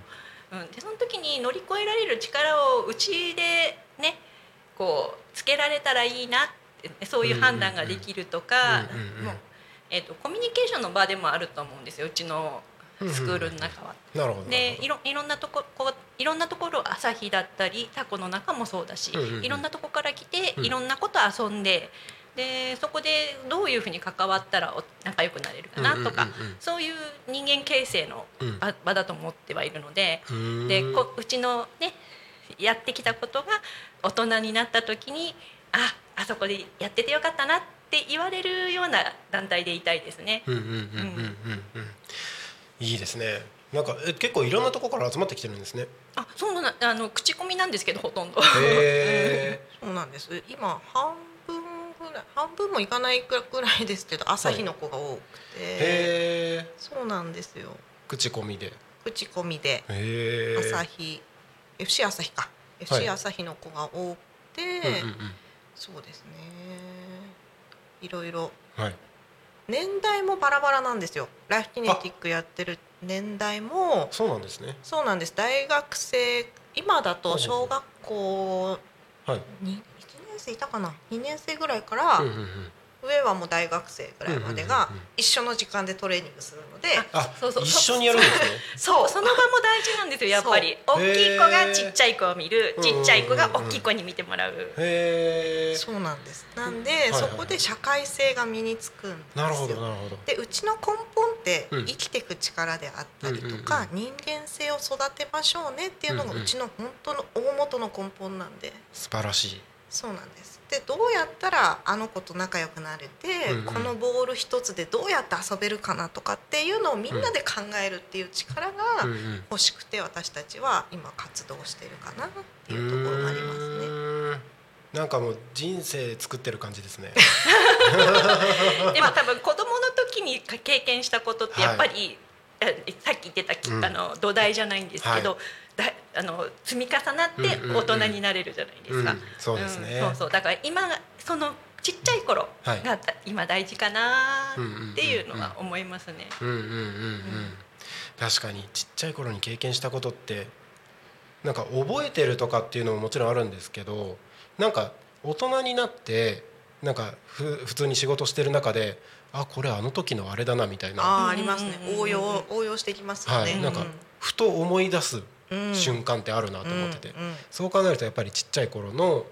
うん。でその時に乗り越えられる力をうちでねこうつけられたらいいなってそういう判断ができるとかうんうんうんもうえー、とコミュニケーションの場でもあると思うんですようちのスクールの中は。なるほどでいろいろんなとここいろんなところ朝日だったりタコの中もそうだし、うんうんうん。いろんなとこから来て、うん。いろんなこと遊んででそこでどういうふうに関わったらお仲良くなれるかなとか、うんうんうんうん。そういう人間形成のうん。場,、場だと思ってはいるので。でこうちのねやってきたことが大人になった時にああそこでやっててよかったなって言われるような団体でいたいですね。うんうんうんうんうんうん。いいですね。なんかえ結構いろんなところから集まってきてるんですね。あそうなあの口コミなんですけどほとんど。へそうなんです。今半分ぐらい半分もいかないぐらいですけど朝日の子が多くて、えへえそうなんですよ。口コミで。口コミで。朝日。FC 朝日か。FC 朝日の子が多くて、うんうんそうですね。いろいろ。うんはい。年代もバラバラなんですよ。ライフキネティックやってる年代も。そうなんですね。そうなんです。大学生今だと小学校はい。に1年生いたかな？2年生ぐらいから上はもう大学生ぐらいまでが一緒の時間でトレーニングするので。あそうそう。一緒にやるんですね。そうその場も大事なんですよやっぱり。大きい子がちっちゃい子を見るうんちっちゃい子が大きい子に見てもらう。へえそうなんです。なんで、そこで社会性が身につくんですよ。なるほどなるほど。でうちの根本ってうん。生きていく力であったりとか、人間性を育てましょうねっていうのがうちの本当の大元の根本なんで。素晴らしいそうなんです。でどうやったらあの子と仲良くなれて、うんうん。このボール一つでどうやって遊べるかなとかっていうのをみんなで考えるっていう力が欲しくて私たちは今活動してるかなっていうところがありますね。うーん。なんかもう人生作ってる感じですね。でも多分子供の時に経験したことってやっぱり、えさっき言ってたあの土台じゃないんですけど、はだあの積み重なって大人になれるじゃないですか。うんそうですね。んそうそう。だから今がそのちっちゃい頃が今大事かなっていうのは思いますね。うんうんうんうん。確かにちっちゃい頃に経験したことってなんか覚えてるとかっていうのももちろんあるんですけどなんか大人になってなんかふ普通に仕事してる中であこれあの時のあれだなみたいな、あーありますね。応用応用していきますよね。はい、なんかふと思い出すうん。瞬間ってあるなと思ってて、うんうんそう考えるとやっぱりちっちゃい頃の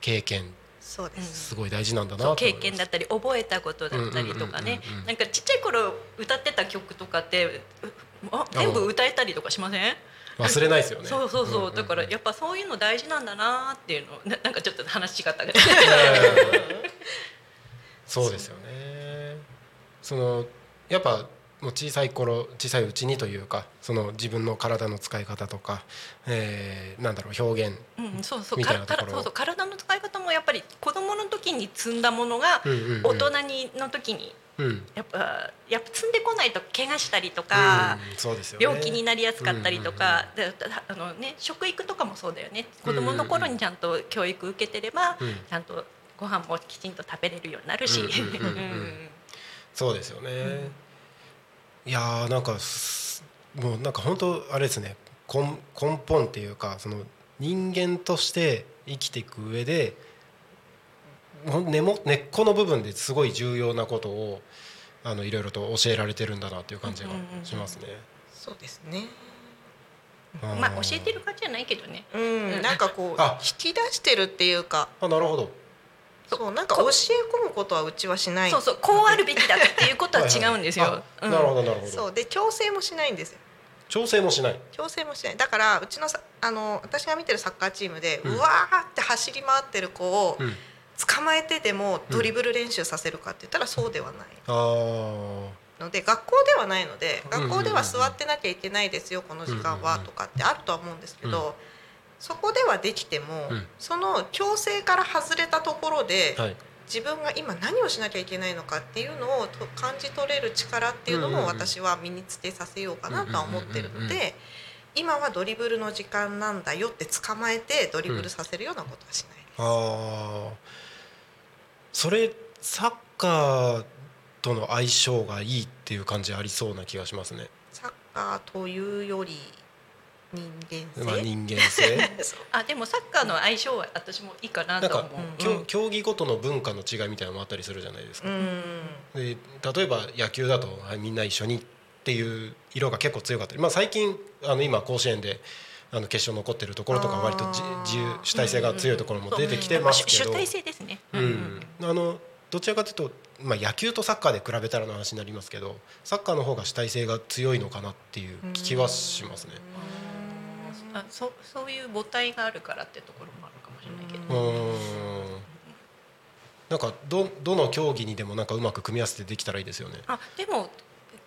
経験。そうです。すごい大事なんだな経験だったり覚えたことだったりとかね。なんかちっちゃい頃歌ってた曲とかってうあ全部歌えたりとかしません？忘れないですよね。そうそうそう,、んんん。だからやっぱそういうの大事なんだなっていうのをななんかちょっと話違ったけど。そうですよねそのやっぱもう小さい頃小さいうちにというかその自分の体の使い方とか、えーなんだろう表現うん、そうそうみたいかなところ。らそうそう体の使い方もやっぱり子供の時に積んだものがうんうんうん。大人にの時にうん。やっぱやっぱ積んでこないと怪我したりとか、うんそうですよね。病気になりやすかったりとか、であのね食育とかもそうだよね。子供の頃にちゃんと教育受けてれば、うん。ちゃんとご飯もきちんと食べれるようになるし、うんうんうん。うん そうですよね、いやーなんかすもうなんか本当あれですね。根根本っていうかその人間として生きていく上で根も根っこの部分ですごい重要なことをあのいろいろと教えられてるんだなっていう感じがしますね。そうですね。まあ教えてる感じじゃないけどね。うん、なんかこうあ。引き出してるっていうか、あなるほどそう。なんか教え込むことはうちはしない。そうそうこうあるべきだっていうことは違うんですよ。あなるほどなるほど。そう。で強制もしないんですよ。調整もしない。強制もしない。だからうちのさあの私が見てるサッカーチームで、ううんわーって走り回ってる子をうん。捕まえてでもドリブル練習させるかって言ったらそうではない。あー。ので学校ではないのでうん。うんうん学校では座ってなきゃいけないですよこの時間うんうんうんはとかってあるとは思うんですけうん。どそこではできてもうん。その強制から外れたところではい。自分が今何をしなきゃいけないのかっていうのをと感じ取れる力っていうのもうんうんうん。私は身につけさせようかなとは思ってるうんうんうんうんので今はドリブルの時間なんだよって捕まえてドリブルさせるようなことはしないです。ああそれサッカーとの相性がいいっていう感じありそうな気がしますね、サッカーというより人間性、まあ、人間性。あでもサッカーの相性は私もいいかなと思う。うん。競競技ごとの文化の違いみたいなのもあったりするじゃないですか、うん。で例えば野球だとはいみんな一緒にっていう色が結構強かったり、まあ、最近あの今甲子園であの決勝残ってるところとか割と自由主体性が強いところも出てきてますけど、主体性ですね。うん、あのどちらかというと、まあ、野球とサッカーで比べたらの話になりますけどサッカーの方が主体性が強いのかなっていう気はしますね。あそそういう母体があるからってところもあるかもしれないけうど。んなんかどどの競技にでもなんかうまく組み合わせてできたらいいですよね。あでも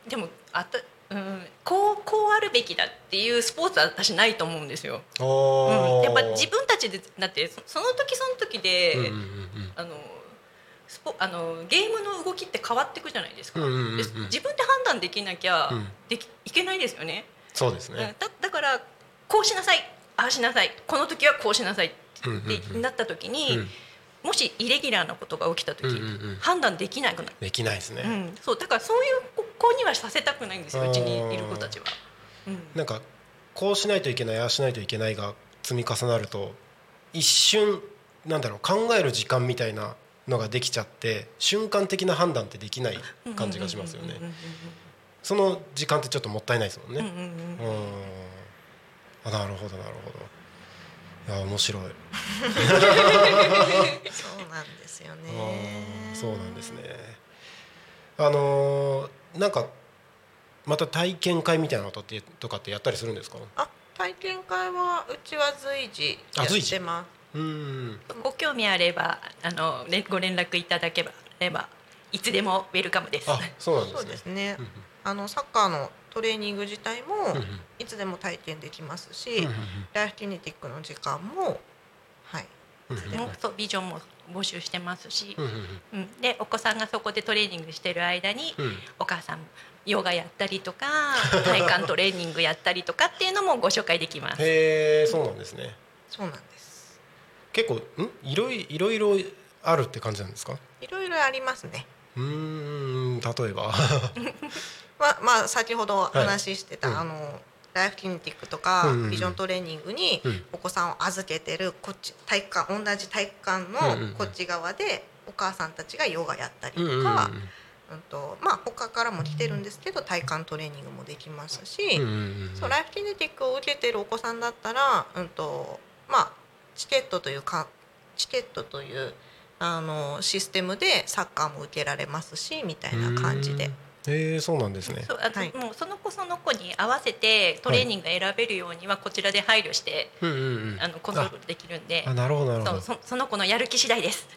でもあたうんこうこうあるべきだっていうスポーツは私ないと思うんですよ。うん、やっぱ自分たちでだってそその時その時で、うんうんうんあのスポあのゲームの動きって変わっていくじゃないですか、うんうんうんうんで自分で判断できなきゃうんできいけないですよねそうですね。うんだだからこうしなさい。ああしなさい。この時はこうしなさいってなった時に、うん。もしイレギュラーなことが起きた時、判断できなくなる、できないですね。うん、そうだからそういう子にはさせたくないんですようちにいる子たちは。うん。なんかこうしないといけないああしないといけないが積み重なると一瞬なんだろう考える時間みたいなのができちゃって瞬間的な判断ってできない感じがしますよね。その時間ってちょっともったいないですもんね。うんあなるほどなるほど。いや面白い。そうなんですよあねー そうなんですね。あのーなんかまた体験会みたいなことってとかってやったりするんですか？あ体験会はうちは随時やってます。うん。ご興味あればあのれご連絡いただければいつでもウェルカムです。あそうなんでそうすね。ですねうん。あのサッカーのトレーニング自体もいつでも体験できますし、ライフキネティックの時間もはい。そうビジョンも募集してますしう、んでお子さんがそこでトレーニングしてる間に、うん。お母さんヨガやったりとか体幹トレーニングやったりとかっていうのもご紹介できます。へえそうなんですね。そうなんです。結構ん？いろいいろいろあるって感じなんですか？いろいろありますね。うーん例えば まあまあ先ほど話してた、はい。うんあのライフキネティックとか、ビジョントレーニングにうん。お子さんを預けてるこっち体育館同じ体育館のこっち側でお母さんたちがヨガやったりとか、うんとまあ他からも来てるんですけど体幹トレーニングもできますし、そうライフキネティックを受けてるお子さんだったら、うんとまあ、チケットというかチケットというあのシステムでサッカーも受けられますしみたいな感じで。へえそうなんですね。そうあとはい。もうその子その子に合わせてトレーニングが選べるようにはこちらで配慮して、うんうんうん。あのコントロールできるんで。あなるほどなるほど。そうそその子のやる気次第です。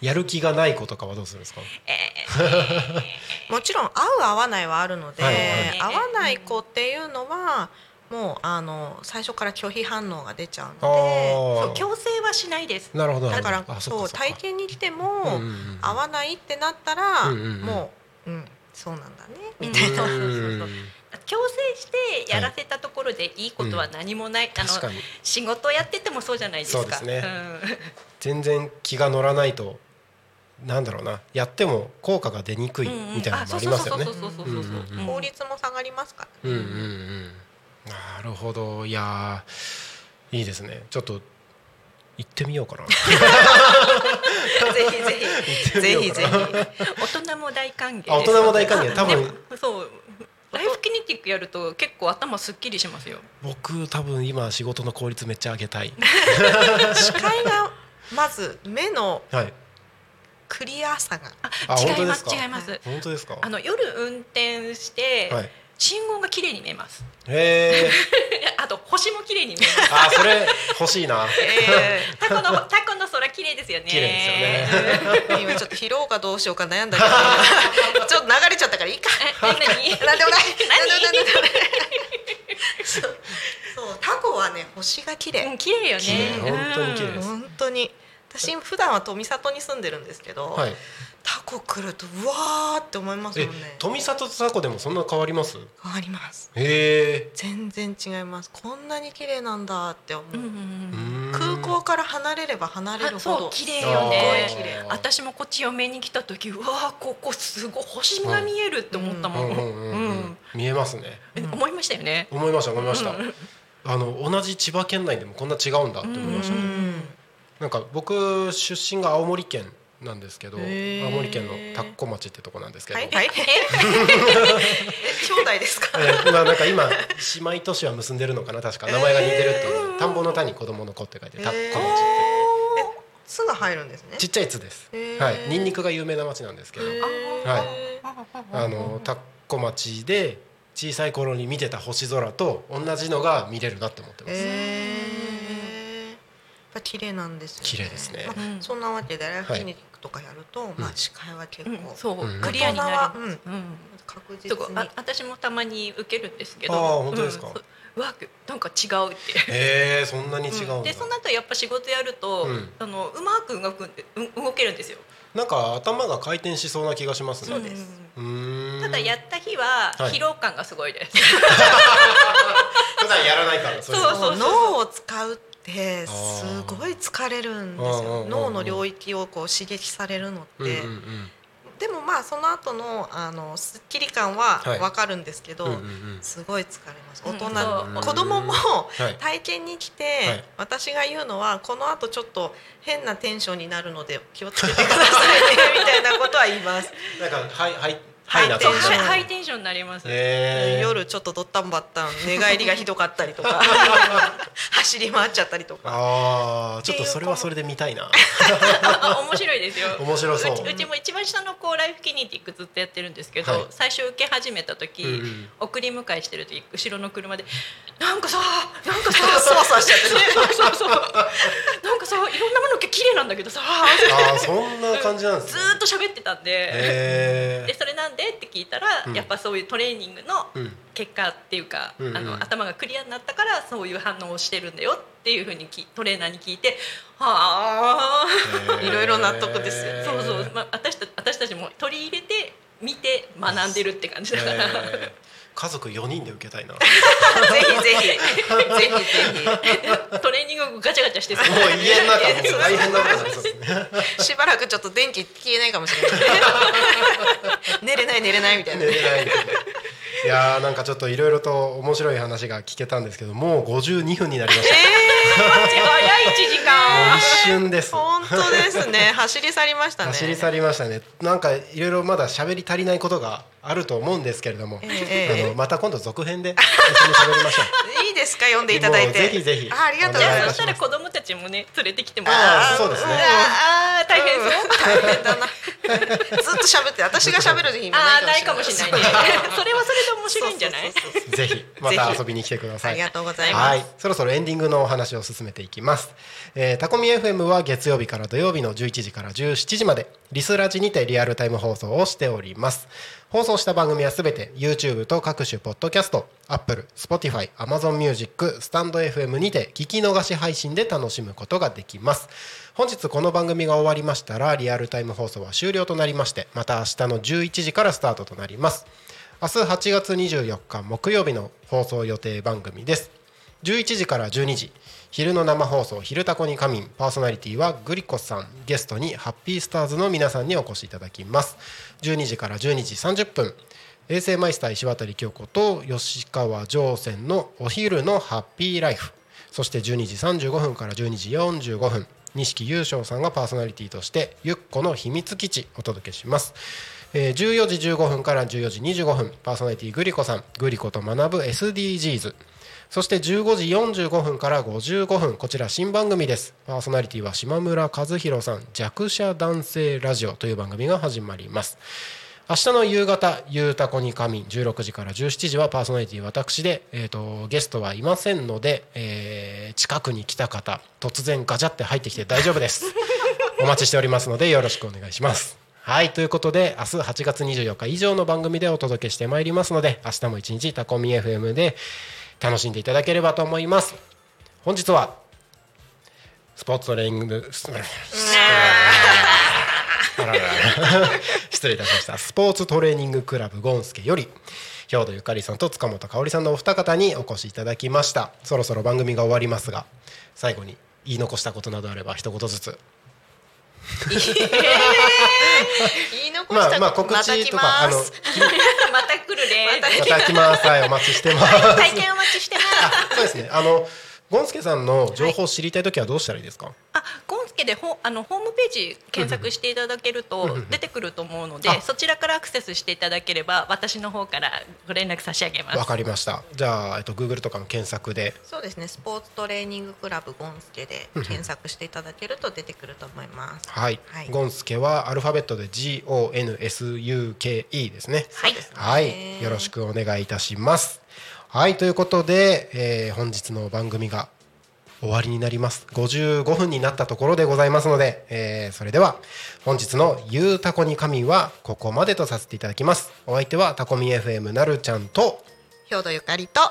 やる気がない子とかはどうするんですか？もちろん合う合わないはあるので、はいはい合わない子っていうのはもうあの最初から拒否反応が出ちゃうのであそう強制はしないです。なるほど。なだからそう体験に来ても、合わないってなったら、もう、うん、そうなんだねみたいな、強制してやらせたところでいいことは何もない、あの仕事やっててもそうじゃないですか。そうですね。ん。全然気が乗らないとなんだろうな。やっても効果が出にくいみたいなのもありますよね。効率も下がりますからね、うんうんうんなるほど。いやーいいですね。ちょっと行ってみようかな。ぜひぜひ。ぜひぜひ。大人も大歓迎です。あ大人も大歓迎。多分そう。ライフキネティックやると結構頭すっきりしますよ。僕多分今仕事の効率めっちゃ上げたい。視界がまず目のはい。クリアさが。あ違いま本当ですか？す違います。本当ですか？あの夜運転して、はい信号が綺麗に見えます。へえ あと星も綺麗に見えます。あそれ欲しいな。えタコの タコの空綺麗ですよね。綺麗ですよね。ー 今ちょっと拾おうかどうしようか悩んだけど。ちょっと流れちゃったからいいか。え何？何？なんでもない。何？でもないそうタコはね星が綺麗、うん綺麗よね本当に綺麗です本当に私普段は富里に住んでるんですけど、はいタコ来るとうわーって思いますえもんね。富里とタコでもそんな変わります？変わります。へえ。全然違います。こんなに綺麗なんだって思う、うんうんうん空港から離れれば離れるほそうど綺麗よね。すごい綺麗。私もこっち嫁に来た時うわーここすごい星が見えるって思ったもん、うんうんうんうん見えますね。え思いましたよね。思いました思いました。うんあの同じ千葉県内でもこんな違うんだって思いました。うん。なんか僕出身が青森県なんですけど青森県の田子町ってとこなんですけど、はい。はい。兄弟ですかえ？ーまあなんか今姉妹都市は結んでるのかな確か名前が似てるっていう、田んぼの田に子供の子って書いて田子町って巣が入るんですねちっちゃい津ですはいニンニクが有名な町なんですけどはいあの田子町で小さい頃に見てた星空と同じのが見れるなって思ってます、え？ー、やっぱ綺麗なんですよ、ね、綺麗ですねそんなわけでライフクリニックとかやると、まあうん視界は結うん。構、そう、うん。クリアになる。うん。うん。確実に。あ私もたまに受けるんですけど。あー本当ですか？わなんか違うって。へえそんなに違うでその後やっぱ仕事やると、うん。あのうまく動くんでう動けるんですよ。なんか頭が回転しそうな気がしますね。そうです。ただやった日ははい。疲労感がすごいです。普段やらないからそれそうそう脳を使うってすごい疲れるんですよ。脳の領域をこう刺激されるのって、うんうんうん。でもまあその後のあのすっきり感ははい。わかるんですけど、うんうんうん。すごい疲れます。大人、うん。子供もはい。体験に来て、はい。私が言うのはこの後ちょっと変なテンションになるので気をつけてくださいねみたいなことは言います、なんかはいはいハイテンション。ハイテンションになります。へー。夜ちょっとドッタンバッタン寝返りがひどかったりとか。走り回っちゃったりとか。ああちょっとそれはそれで見たいな。あ面白いですよ。面白そう。ちうちも一番下の子ライフキニティックずっとやってるんですけど、はい。最初受け始めた時、うんうん。送り迎えしてる時後ろの車で なんかさなんかさそわそわしちゃってね。そうそうそう。なんかさいろんなものが綺麗なんだけどさ。ああそんな感じなんですずねーっと喋ってたんで。へでそれなんでって聞いたら、うん。やっぱそういうトレーニングのうん。結果っていうか、うんうん。あの頭がクリアになったからそういう反応をしてるんだよっていうふうにきトレーナーに聞いてはあえいろいろ納得ですよ。そうそう、まあ、私た私たちも取り入れて見て学んでるって感じだから、えー家族4人で受けたいな。もぜひぜひ。ぜひぜトレーニングガチャガチャしてさう。家の中もう。大変なことになしばらくちょっと電気消えないかもしれない。寝れない寝れないみたいな。寝れないいやーなんかちょっといろいろと面白い話が聞けたんですけどもう52分になりました、早い1時間。一瞬です。本当ですね。走り去りましたね。走り去りましたね。なんかいろいろまだ喋り足りないことがあると思うんですけれども、ええあのまた今度続編で一緒に喋りましょう。いいですか？読んでいただいて。もうぜひぜひ。あありがとうごじざいます。ゃあそしたら子供たちもね連れてきてもらああそうですね。ああ大変そう、大変だな。ずっと喋って私が喋る時今ああないかもしれないね。それはそれで面白いんじゃない？ぜひまた遊びに来てください。ありがとうございます。はい、そろそろエンディングのお話を進めていきます。えー、タコミ FM は月曜日から土曜日の11時から17時までリスラジにてリアルタイム放送をしております。放送した番組はすべて YouTube と各種ポッドキャスト、Apple、Spotify、Amazon Music、スタンド FM にて聞き逃し配信で楽しむことができます。本日この番組が終わりましたらリアルタイム放送は終了となりましてまた明日の11時からスタートとなります。明日8月24日木曜日の放送予定番組です11時から12時昼の生放送「昼タコに仮眠」パーソナリティはグリコさん。ゲストにハッピースターズの皆さんにお越しいただきます。12時から12時30分。衛星マイスター石渡京子と吉川上泉のお昼のハッピーライフ。そして12時35分から12時45分。錦優勝さんがパーソナリティとしてゆっこの秘密基地お届けします。14時15分から14時25分。パーソナリティグリコさん。グリコと学ぶ SDGs そして15時45分から55分こちら新番組です。パーソナリティは島村和弘さん弱者男性ラジオという番組が始まります。明日の夕方「ゆうたこに仮眠」16時から17時はパーソナリティ私で、えーと、ゲストはいませんので、えー、近くに来た方突然ガチャって入ってきて大丈夫です。お待ちしておりますのでよろしくお願いします。はいということで明日8月24日以上の番組でお届けしてまいりますので明日も一日タコミ FM で楽しんでいただければと思います。本日はスポーツトレーニング 失礼いたしました。スポーツトレーニングクラブゴンスケより兵藤ゆかりさんと塚本香織さんのお二方にお越しいただきました。そろそろ番組が終わりますが最後に言い残したことなどあれば一言ずつ。言 い残したまあまあ告知とかあの また来るね。また来ます。はいお待ちしてます。体験お待ちしてます。そうですね。あのゴンスケさんの情報を知りたいときはどうしたらいいですか、はい、あゴンスケでほあのホームページ検索していただけると出てくると思うので、そちらからアクセスしていただければ私の方からご連絡差し上げます。わかりました。じゃあ、えっと、Google とかの検索で。そうですね。スポーツトレーニングクラブゴンスケで検索していただけると出てくると思います。はい、はい、ゴンスケはアルファベットで GONSUKE ですね。はい、はい、よろしくお願いいたしますはいということで、えー、本日の番組が終わりになります。55分になったところでございますので、えー、それでは本日の「ゆうたこに仮眠」はここまでとさせていただきます。お相手はタコミ FM なるちゃんと兵藤ゆかりと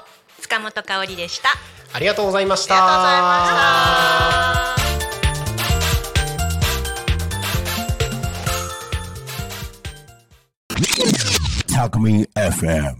塚本香織でした。ありがとうございました。ありがとうございました。タコミ FM